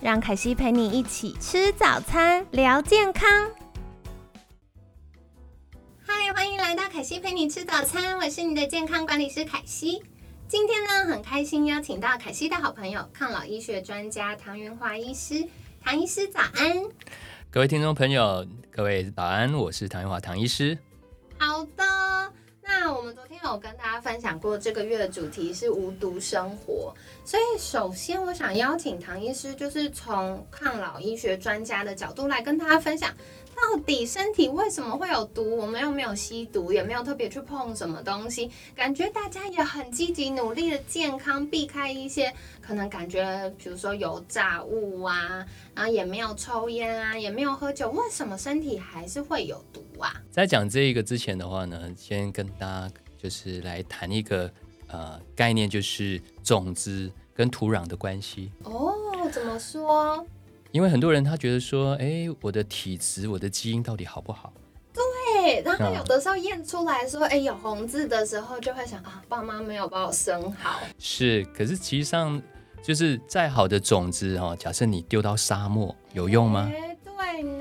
让凯西陪你一起吃早餐，聊健康。嗨，欢迎来到凯西陪你吃早餐，我是你的健康管理师凯西。今天呢，很开心邀请到凯西的好朋友，抗老医学专家唐云华医师。唐医师早安，各位听众朋友，各位早安，我是唐云华唐医师。好的。我跟大家分享过，这个月的主题是无毒生活。所以首先我想邀请唐医师，就是从抗老医学专家的角度来跟大家分享。到底身体为什么会有毒？我们又没有吸毒，也没有特别去碰什么东西，感觉大家也很积极努力的健康，避开一些可能感觉，比如说油炸物啊，然后也没有抽烟啊，也没有喝酒，为什么身体还是会有毒啊？在讲这一个之前的话呢，先跟大家就是来谈一个呃概念，就是种子跟土壤的关系。哦，怎么说？因为很多人他觉得说，哎，我的体质、我的基因到底好不好？对，然后有的时候验出来说，哎，有红字的时候，就会想啊，爸妈没有把我生好。是，可是其实上就是再好的种子哈，假设你丢到沙漠，有用吗？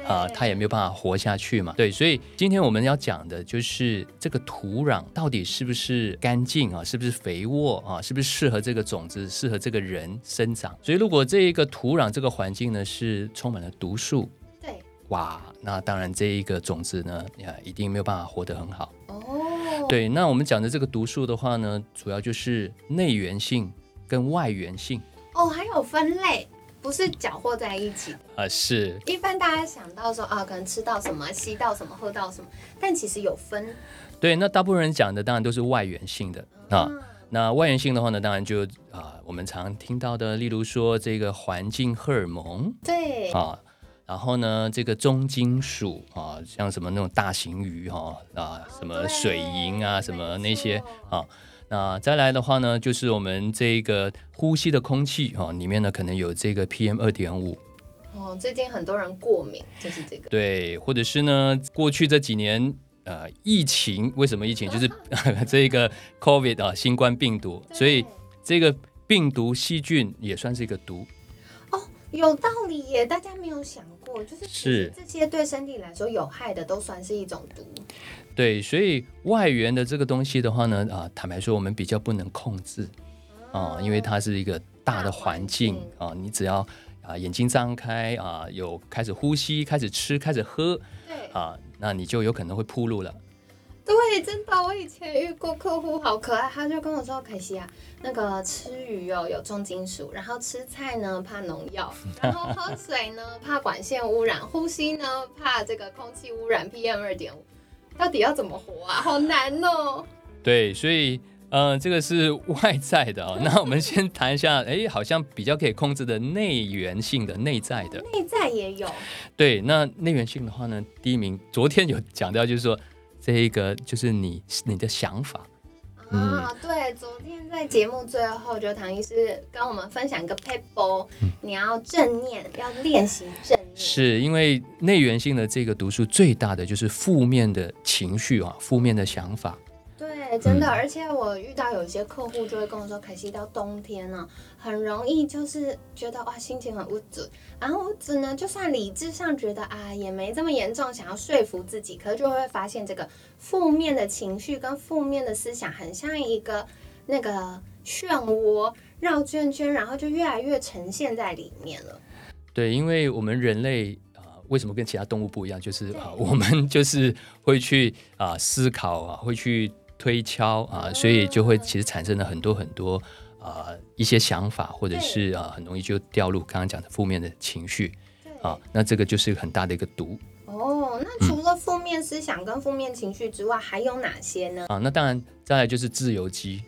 啊，它也没有办法活下去嘛。对，所以今天我们要讲的就是这个土壤到底是不是干净啊，是不是肥沃啊，是不是适合这个种子、适合这个人生长。所以如果这一个土壤、这个环境呢是充满了毒素，对，哇，那当然这一个种子呢，呀，一定没有办法活得很好。哦，对，那我们讲的这个毒素的话呢，主要就是内源性跟外源性。哦，还有分类。不是搅和在一起啊，是。一般大家想到说啊，可能吃到什么，吸到什么，喝到什么，但其实有分。对，那大部分人讲的当然都是外源性的啊。那外源性的话呢，当然就啊，我们常听到的，例如说这个环境荷尔蒙，对啊，然后呢，这个重金属啊，像什么那种大型鱼哈啊，什么水银啊，什么那些啊。那再来的话呢，就是我们这个呼吸的空气哈，里面呢可能有这个 PM 二点五。哦，最近很多人过敏，就是这个。对，或者是呢，过去这几年呃，疫情为什么疫情？就是 这个 COVID 啊，新冠病毒，所以这个病毒细菌也算是一个毒。哦，有道理耶，大家没有想过，就是是这些对身体来说有害的，都算是一种毒。对，所以外源的这个东西的话呢，啊，坦白说，我们比较不能控制啊，因为它是一个大的环境啊，你只要啊眼睛张开啊，有开始呼吸、开始吃、开始喝，对啊，那你就有可能会铺路了。对，真的，我以前遇过客户好可爱，他就跟我说：“可惜啊，那个吃鱼哦有重金属，然后吃菜呢怕农药，然后喝水呢怕管线污染，呼吸呢怕这个空气污染 PM 二点五。”到底要怎么活啊？好难哦。对，所以，呃，这个是外在的哦。那我们先谈一下，哎，好像比较可以控制的内源性的内在的。内在也有。对，那内源性的话呢，第一名昨天有讲到，就是说这一个就是你你的想法。啊，对，昨天在节目最后，就唐医师跟我们分享一个 paper，你要正念，要练习正念。是因为内源性的这个毒素最大的就是负面的情绪啊，负面的想法。对，真的，而且我遇到有一些客户就会跟我说，可惜到冬天呢，很容易就是觉得哇，心情很无助，然后无助呢，就算理智上觉得啊也没这么严重，想要说服自己，可是就会发现这个负面的情绪跟负面的思想很像一个那个漩涡绕圈圈，然后就越来越呈现在里面了。对，因为我们人类啊，为什么跟其他动物不一样？就是啊，我们就是会去啊思考啊，会去。推敲啊，所以就会其实产生了很多很多啊一些想法，或者是啊很容易就掉入刚刚讲的负面的情绪。啊，那这个就是很大的一个毒。哦，那除了负面思想跟负面情绪之外，还有哪些呢？啊，那当然再来就是自由基。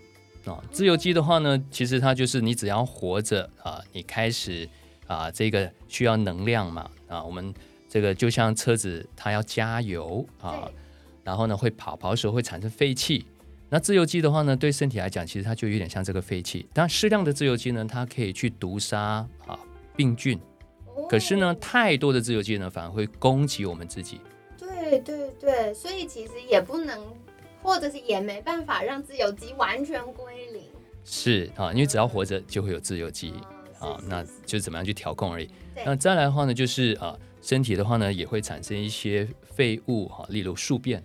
啊，自由基的话呢，其实它就是你只要活着啊，你开始啊，这个需要能量嘛啊，我们这个就像车子它要加油啊，然后呢会跑跑的时候会产生废气。那自由基的话呢，对身体来讲，其实它就有点像这个废气。但适量的自由基呢，它可以去毒杀啊病菌。可是呢，太多的自由基呢，反而会攻击我们自己。对对对，所以其实也不能，或者是也没办法让自由基完全归零。是啊，因为只要活着就会有自由基啊，那就怎么样去调控而已。那再来的话呢，就是啊，身体的话呢，也会产生一些废物哈，例如宿便。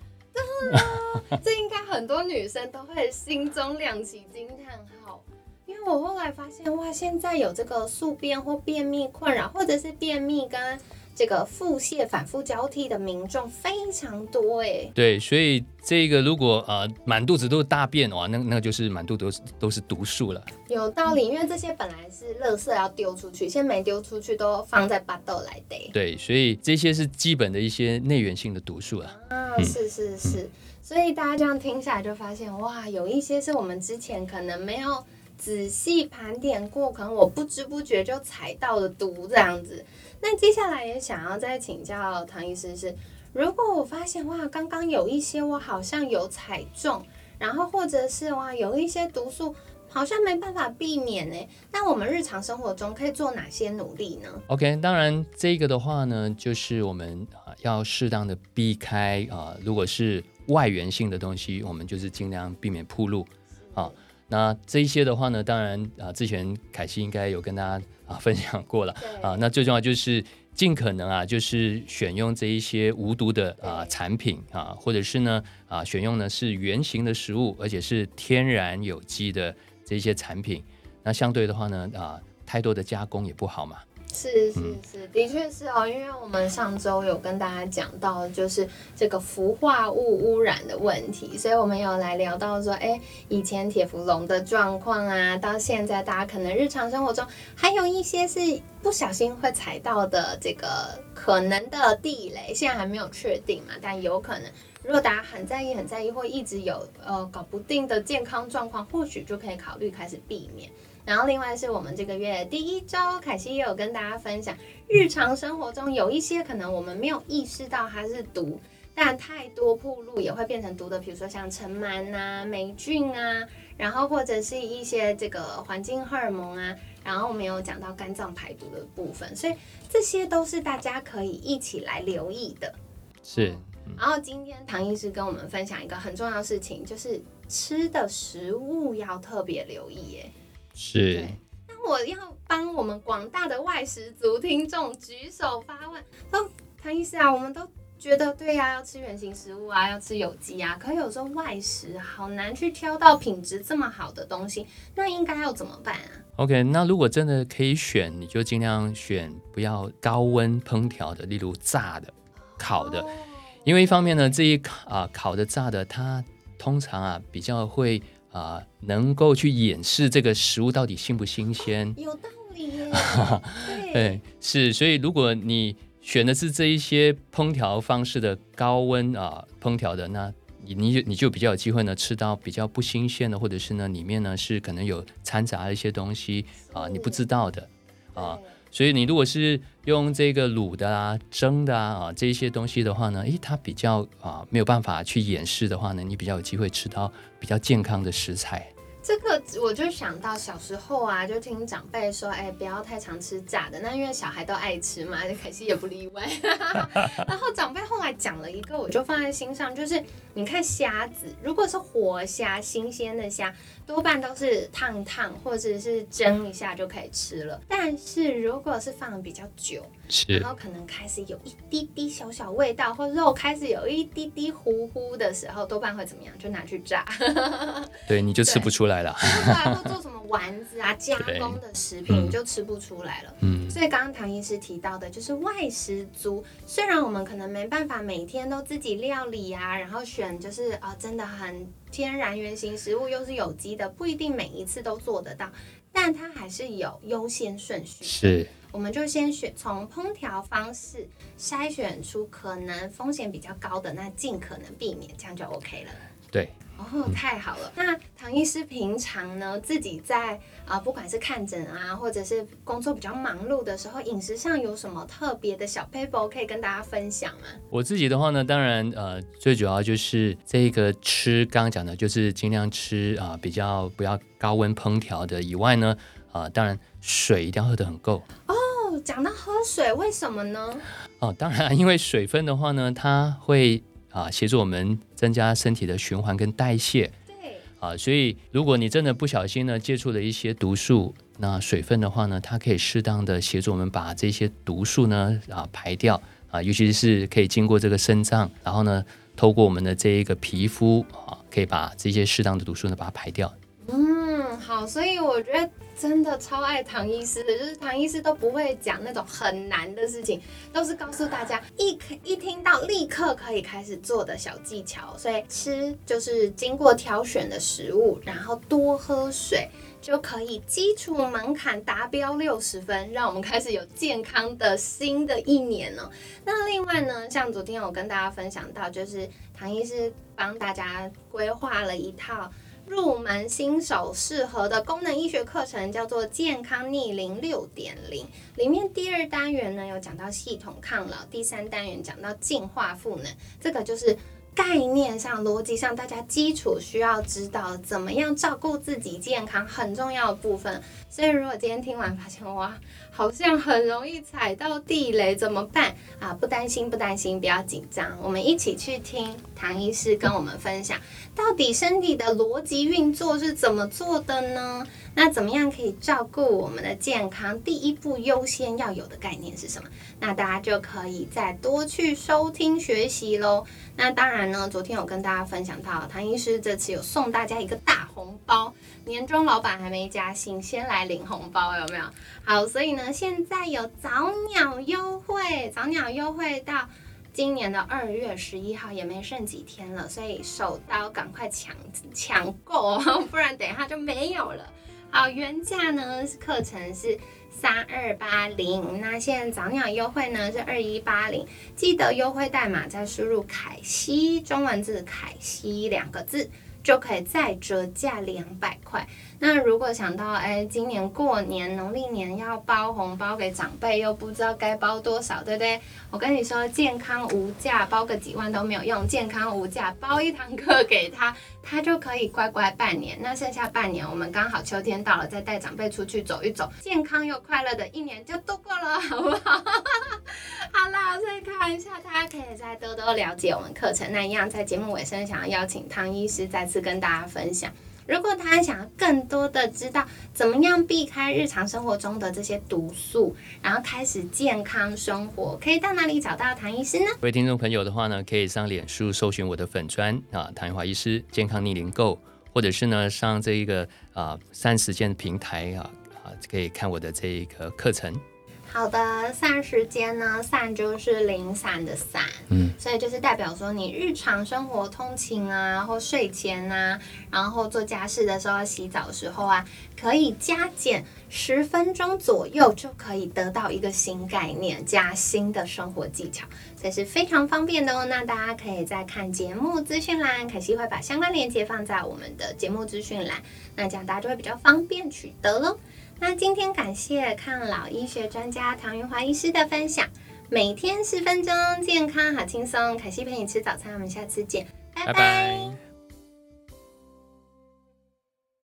这应该很多女生都会心中亮起惊叹号，因为我后来发现，哇，现在有这个宿便或便秘困扰，或者是便秘跟。这个腹泻反复交替的民众非常多哎，对，所以这个如果呃满肚子都是大便哇，那那就是满肚都是都是毒素了。有道理，因为这些本来是垃圾要丢出去，现在没丢出去都放在巴豆来的。对，所以这些是基本的一些内源性的毒素啊。啊，是是是，所以大家这样听下来就发现哇，有一些是我们之前可能没有仔细盘点过，可能我不知不觉就踩到了毒这样子。那接下来也想要再请教唐医师是，如果我发现哇，刚刚有一些我好像有踩中，然后或者是哇有一些毒素好像没办法避免呢，那我们日常生活中可以做哪些努力呢？OK，当然这个的话呢，就是我们啊要适当的避开啊，如果是外源性的东西，我们就是尽量避免铺路啊。那这一些的话呢，当然啊，之前凯西应该有跟大家。啊，分享过了啊，那最重要就是尽可能啊，就是选用这一些无毒的啊产品啊，或者是呢啊，选用呢是原形的食物，而且是天然有机的这些产品。那相对的话呢啊，太多的加工也不好嘛。是是是，的确是哦，因为我们上周有跟大家讲到，就是这个氟化物污染的问题，所以我们有来聊到说，哎，以前铁氟龙的状况啊，到现在大家可能日常生活中还有一些是不小心会踩到的这个可能的地雷，现在还没有确定嘛，但有可能，如果大家很在意、很在意，或一直有呃搞不定的健康状况，或许就可以考虑开始避免。然后另外是我们这个月第一周，凯西也有跟大家分享，日常生活中有一些可能我们没有意识到它是毒，但太多铺路也会变成毒的，比如说像尘螨啊、霉菌啊，然后或者是一些这个环境荷尔蒙啊，然后我们有讲到肝脏排毒的部分，所以这些都是大家可以一起来留意的。是。然后今天唐医师跟我们分享一个很重要的事情，就是吃的食物要特别留意耶。是，那我要帮我们广大的外食族听众举手发问。说，唐医师啊，我们都觉得对呀，要吃原形食物啊，要吃有机啊，可有时候外食好难去挑到品质这么好的东西，那应该要怎么办啊？OK，那如果真的可以选，你就尽量选不要高温烹调的，例如炸的、烤的，因为一方面呢，这一啊烤的、炸的，它通常啊比较会。啊，能够去掩饰这个食物到底新不新鲜？有道理耶。对，是，所以如果你选的是这一些烹调方式的高温啊烹调的，那你你你就比较有机会呢吃到比较不新鲜的，或者是呢里面呢是可能有掺杂一些东西啊你不知道的啊。所以你如果是用这个卤的啊、蒸的啊啊这些东西的话呢，诶，它比较啊没有办法去掩饰的话呢，你比较有机会吃到比较健康的食材。这个我就想到小时候啊，就听长辈说，哎，不要太常吃炸的。那因为小孩都爱吃嘛，可惜也不例外。然后长辈后来讲了一个，我就放在心上，就是你看虾子，如果是活虾、新鲜的虾，多半都是烫烫或者是蒸一下就可以吃了。但是如果是放的比较久，然后可能开始有一滴滴小小味道，或肉开始有一滴滴糊糊的时候，多半会怎么样？就拿去炸。对，你就吃不出来。来或 做什么丸子啊，加工的食品就吃不出来了。嗯，所以刚刚唐医师提到的，就是外食族，虽然我们可能没办法每天都自己料理啊，然后选就是啊，真的很天然原型食物，又是有机的，不一定每一次都做得到，但它还是有优先顺序。是，我们就先选从烹调方式筛选出可能风险比较高的，那尽可能避免，这样就 OK 了。对。哦，太好了。那唐医师平常呢，自己在啊，不管是看诊啊，或者是工作比较忙碌的时候，饮食上有什么特别的小 paper 可以跟大家分享吗？我自己的话呢，当然呃，最主要就是这个吃，刚刚讲的就是尽量吃啊，比较不要高温烹调的以外呢，啊，当然水一定要喝得很够。哦，讲到喝水，为什么呢？哦，当然，因为水分的话呢，它会啊协助我们增加身体的循环跟代谢。对。啊，所以如果你真的不小心呢接触了一些毒素，那水分的话呢，它可以适当的协助我们把这些毒素呢啊排掉啊，尤其是可以经过这个肾脏，然后呢透过我们的这一个皮肤啊，可以把这些适当的毒素呢把它排掉。嗯，好，所以我觉得真的超爱唐医师的，就是唐医师都不会讲那种很难的事情，都是告诉大家一可一听到立刻可以开始做的小技巧。所以吃就是经过挑选的食物，然后多喝水就可以基础门槛达标六十分，让我们开始有健康的新的一年呢。那另外呢，像昨天我跟大家分享到，就是唐医师帮大家规划了一套。入门新手适合的功能医学课程叫做健康逆龄六点零，里面第二单元呢有讲到系统抗老，第三单元讲到进化赋能，这个就是概念上、逻辑上大家基础需要知道怎么样照顾自己健康很重要的部分。所以如果今天听完发现哇，好像很容易踩到地雷，怎么办啊？不担心，不担心，不要紧张，我们一起去听唐医师跟我们分享。到底身体的逻辑运作是怎么做的呢？那怎么样可以照顾我们的健康？第一步优先要有的概念是什么？那大家就可以再多去收听学习喽。那当然呢，昨天有跟大家分享到，唐医师这次有送大家一个大红包，年终老板还没加薪，先来领红包有没有？好，所以呢，现在有早鸟优惠，早鸟优惠到。今年的二月十一号也没剩几天了，所以手刀赶快抢抢购，不然等一下就没有了。好，原价呢课程是三二八零，那现在早鸟优惠呢是二一八零，记得优惠代码再输入凯西中文字凯西两个字，就可以再折价两百块。那如果想到，哎，今年过年农历年要包红包给长辈，又不知道该包多少，对不对？我跟你说，健康无价，包个几万都没有用。健康无价，包一堂课给他，他就可以乖乖半年。那剩下半年，我们刚好秋天到了，再带长辈出去走一走，健康又快乐的一年就度过了，好不好？好啦，所以开玩笑，大家可以再多多了解我们课程。那一样，在节目尾声，想要邀请汤医师再次跟大家分享。如果他想要更多的知道怎么样避开日常生活中的这些毒素，然后开始健康生活，可以到哪里找到唐医师呢？各位听众朋友的话呢，可以上脸书搜寻我的粉砖啊，唐华医师健康逆龄购，或者是呢上这一个啊三十件平台啊啊，可以看我的这一个课程。好的，散时间呢，散就是零散的散，嗯，所以就是代表说你日常生活通勤啊，或睡前啊，然后做家事的时候、洗澡的时候啊，可以加减十分钟左右，就可以得到一个新概念加新的生活技巧，这是非常方便的哦。那大家可以在看节目资讯栏，凯西会把相关链接放在我们的节目资讯栏，那这样大家就会比较方便取得喽。那今天感谢抗老医学专家唐云华医师的分享，每天十分钟，健康好轻松。凯西陪你吃早餐，我们下次见，拜拜。